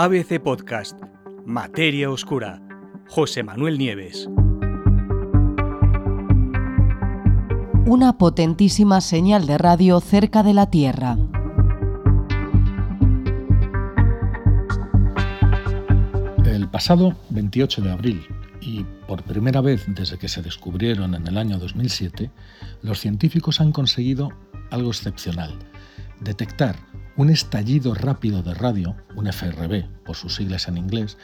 ABC Podcast, Materia Oscura, José Manuel Nieves. Una potentísima señal de radio cerca de la Tierra. El pasado 28 de abril, y por primera vez desde que se descubrieron en el año 2007, los científicos han conseguido algo excepcional, detectar un estallido rápido de radio, un FRB por sus siglas en inglés,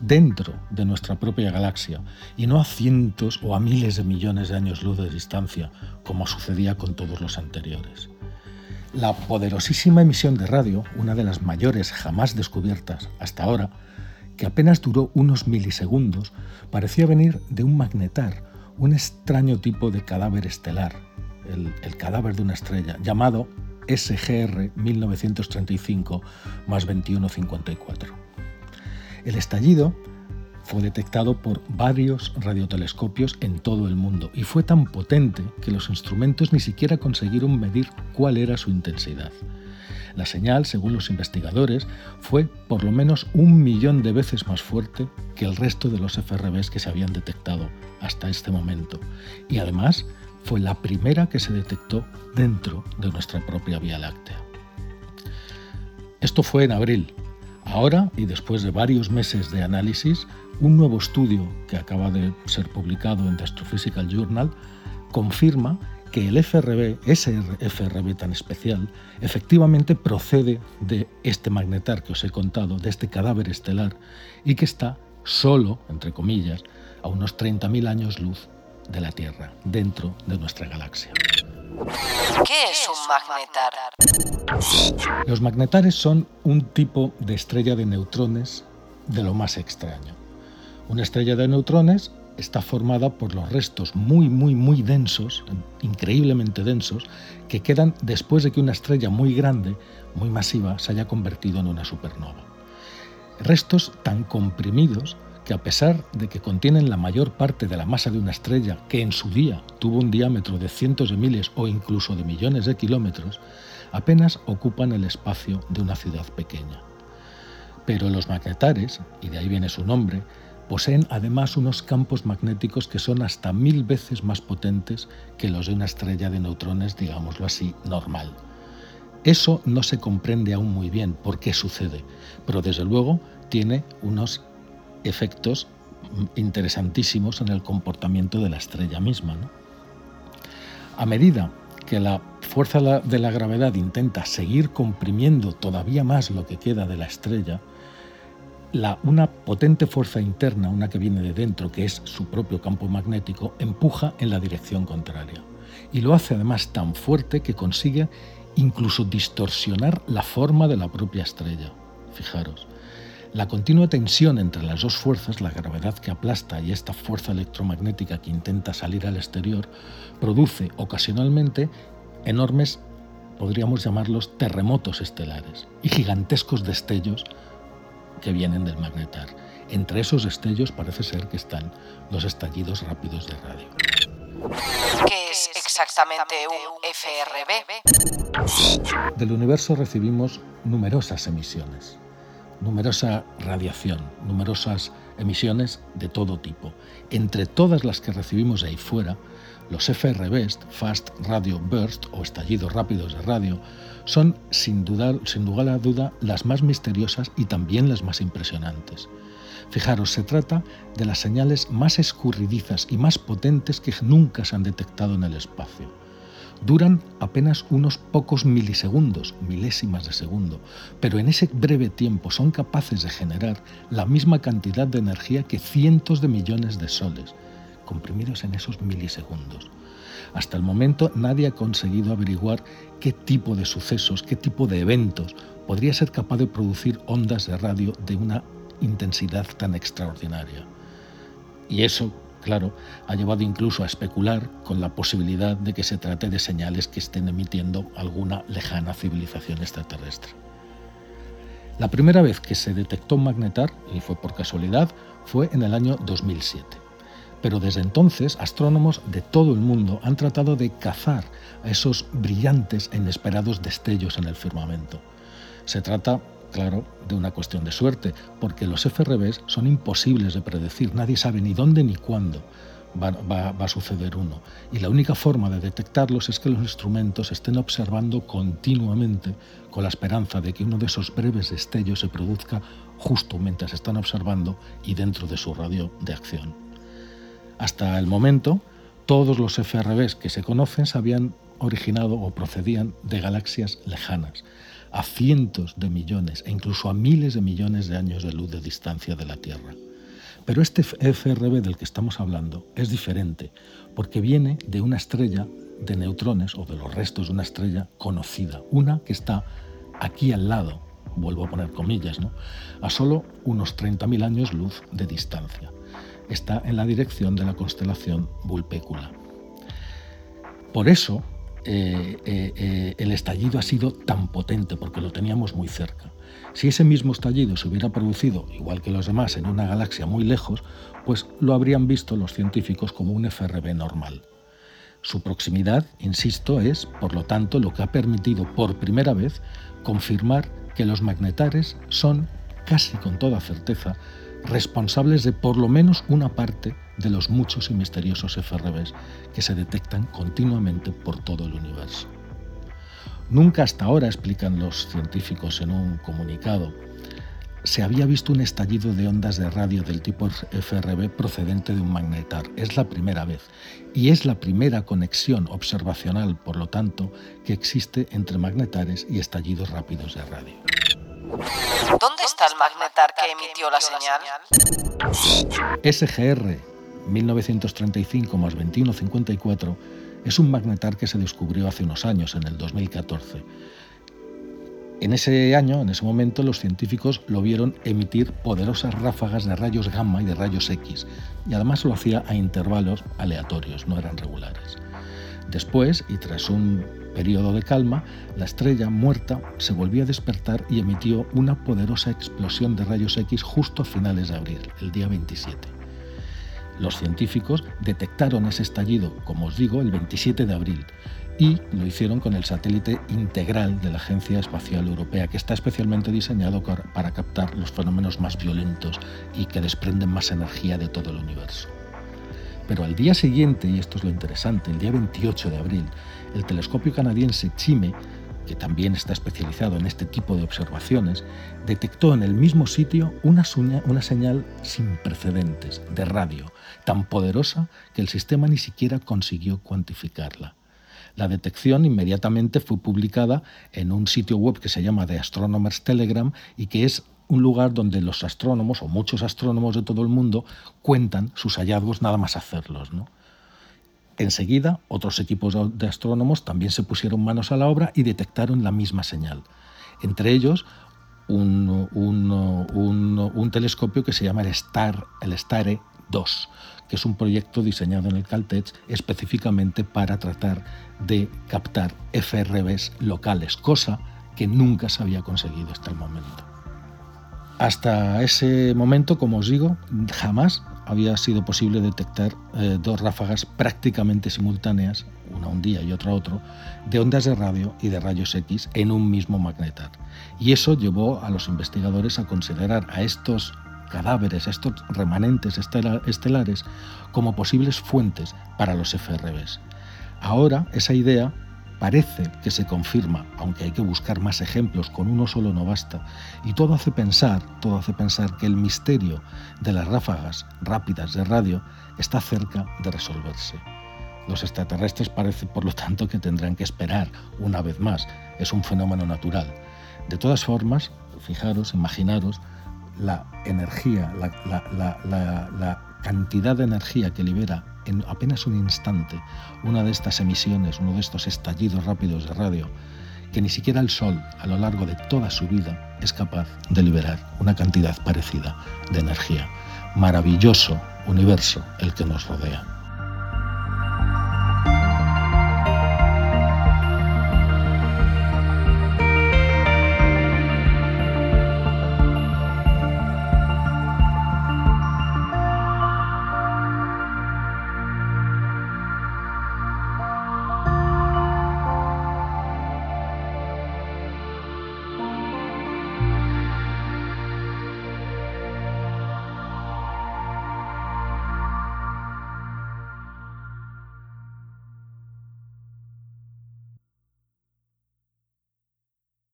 dentro de nuestra propia galaxia y no a cientos o a miles de millones de años luz de distancia, como sucedía con todos los anteriores. La poderosísima emisión de radio, una de las mayores jamás descubiertas hasta ahora, que apenas duró unos milisegundos, parecía venir de un magnetar, un extraño tipo de cadáver estelar, el, cadáver de una estrella, llamado SGR 1935 más 2154. El estallido fue detectado por varios radiotelescopios en todo el mundo y fue tan potente que los instrumentos ni siquiera consiguieron medir cuál era su intensidad. La señal, según los investigadores, fue por lo menos un millón de veces más fuerte que el resto de los FRBs que se habían detectado hasta este momento y además fue la primera que se detectó dentro de nuestra propia Vía Láctea. Esto fue en abril. Ahora, y después de varios meses de análisis, un nuevo estudio que acaba de ser publicado en The Astrophysical Journal confirma que el FRB, ese FRB tan especial, efectivamente procede de este magnetar que os he contado, de este cadáver estelar, y que está solo, entre comillas, a unos 30.000 años luz de la Tierra, dentro de nuestra galaxia. ¿Qué es un magnetar? Los magnetares son un tipo de estrella de neutrones de lo más extraño. Una estrella de neutrones está formada por los restos muy, muy, muy densos, increíblemente densos, que quedan después de que una estrella muy grande, muy masiva, se haya convertido en una supernova. Restos tan comprimidos que a pesar de que contienen la mayor parte de la masa de una estrella que en su día tuvo un diámetro de cientos de miles o incluso de millones de kilómetros, apenas ocupan el espacio de una ciudad pequeña. Pero los magnetares, y de ahí viene su nombre, poseen además unos campos magnéticos que son hasta mil veces más potentes que los de una estrella de neutrones, digámoslo así, normal. Eso no se comprende aún muy bien por qué sucede, pero desde luego tiene unos efectos interesantísimos en el comportamiento de la estrella misma. A medida que la fuerza de la gravedad intenta seguir comprimiendo todavía más lo que queda de la estrella, la, una potente fuerza interna, una que viene de dentro, que es su propio campo magnético, empuja en la dirección contraria. Y lo hace además tan fuerte que consigue incluso distorsionar la forma de la propia estrella. Fijaros. La continua tensión entre las dos fuerzas, la gravedad que aplasta y esta fuerza electromagnética que intenta salir al exterior, produce ocasionalmente enormes, podríamos llamarlos terremotos estelares y gigantescos destellos que vienen del magnetar. Entre esos destellos parece ser que están los estallidos rápidos de radio. ¿Qué es exactamente un FRB? Del universo recibimos numerosas emisiones numerosa radiación, numerosas emisiones de todo tipo. Entre todas las que recibimos ahí fuera, los FRBs, Fast Radio Burst o estallidos rápidos de radio, son sin duda, sin lugar a duda las más misteriosas y también las más impresionantes. Fijaros, se trata de las señales más escurridizas y más potentes que nunca se han detectado en el espacio duran apenas unos pocos milisegundos, milésimas de segundo, pero en ese breve tiempo son capaces de generar la misma cantidad de energía que cientos de millones de soles, comprimidos en esos milisegundos. Hasta el momento nadie ha conseguido averiguar qué tipo de sucesos, qué tipo de eventos podría ser capaz de producir ondas de radio de una intensidad tan extraordinaria. Y eso claro, ha llevado incluso a especular con la posibilidad de que se trate de señales que estén emitiendo alguna lejana civilización extraterrestre. La primera vez que se detectó un magnetar, y fue por casualidad, fue en el año 2007. Pero desde entonces, astrónomos de todo el mundo han tratado de cazar a esos brillantes e inesperados destellos en el firmamento. Se trata claro, de una cuestión de suerte, porque los FRBs son imposibles de predecir, nadie sabe ni dónde ni cuándo va, a suceder uno. Y la única forma de detectarlos es que los instrumentos estén observando continuamente con la esperanza de que uno de esos breves destellos se produzca justo mientras están observando y dentro de su radio de acción. Hasta el momento, todos los FRBs que se conocen se habían originado o procedían de galaxias lejanas, a cientos de millones e incluso a miles de millones de años de luz de distancia de la Tierra. Pero este FRB del que estamos hablando es diferente, porque viene de una estrella de neutrones o de los restos de una estrella conocida, una que está aquí al lado, vuelvo a poner comillas, ¿no? a solo unos 30.000 años luz de distancia. Está en la dirección de la constelación Vulpecula. Por eso eh, eh, eh, el estallido ha sido tan potente, porque lo teníamos muy cerca. Si ese mismo estallido se hubiera producido, igual que los demás, en una galaxia muy lejos, pues lo habrían visto los científicos como un FRB normal. Su proximidad, insisto, es, por lo tanto, lo que ha permitido por primera vez confirmar que los magnetares son, casi con toda certeza, responsables de por lo menos una parte de los muchos y misteriosos FRBs que se detectan continuamente por todo el universo. Nunca hasta ahora, explican los científicos en un comunicado, se había visto un estallido de ondas de radio del tipo FRB procedente de un magnetar. Es la primera vez. Y es la primera conexión observacional, por lo tanto, que existe entre magnetares y estallidos rápidos de radio. ¿Dónde está el magnetar que emitió la señal? SGR 1935 más 2154 es un magnetar que se descubrió hace unos años, en el 2014. En ese año, en ese momento, los científicos lo vieron emitir poderosas ráfagas de rayos gamma y de rayos X, y además lo hacía a intervalos aleatorios, no eran regulares. Después, y tras un periodo de calma, la estrella muerta se volvió a despertar y emitió una poderosa explosión de rayos X justo a finales de abril, el día 27. Los científicos detectaron ese estallido, como os digo, el 27 de abril y lo hicieron con el satélite integral de la Agencia Espacial Europea, que está especialmente diseñado para captar los fenómenos más violentos y que desprenden más energía de todo el universo. Pero al día siguiente, y esto es lo interesante, el día 28 de abril, el telescopio canadiense CHIME que también está especializado en este tipo de observaciones, detectó en el mismo sitio una, señal sin precedentes de radio, tan poderosa que el sistema ni siquiera consiguió cuantificarla. La detección inmediatamente fue publicada en un sitio web que se llama The Astronomers Telegram y que es un lugar donde los astrónomos o muchos astrónomos de todo el mundo cuentan sus hallazgos nada más hacerlos. ¿no? Enseguida, otros equipos de astrónomos también se pusieron manos a la obra y detectaron la misma señal. Entre ellos, un, telescopio que se llama el, Star, el STARE 2, que es un proyecto diseñado en el Caltech específicamente para tratar de captar FRBs locales, cosa que nunca se había conseguido hasta el momento. Hasta ese momento, como os digo, jamás había sido posible detectar eh, dos ráfagas prácticamente simultáneas, una un día y otra otro, de ondas de radio y de rayos X en un mismo magnetar. Y eso llevó a los investigadores a considerar a estos cadáveres, a estos remanentes estelares, como posibles fuentes para los FRBs. Ahora esa idea Parece que se confirma, aunque hay que buscar más ejemplos, con uno solo no basta, y todo hace pensar, todo hace pensar que el misterio de las ráfagas rápidas de radio está cerca de resolverse. Los extraterrestres parece, por lo tanto, que tendrán que esperar una vez más. Es un fenómeno natural. De todas formas, fijaros, imaginaros la energía, la cantidad de energía que libera en apenas un instante una de estas emisiones, uno de estos estallidos rápidos de radio, que ni siquiera el Sol a lo largo de toda su vida es capaz de liberar una cantidad parecida de energía. Maravilloso universo el que nos rodea.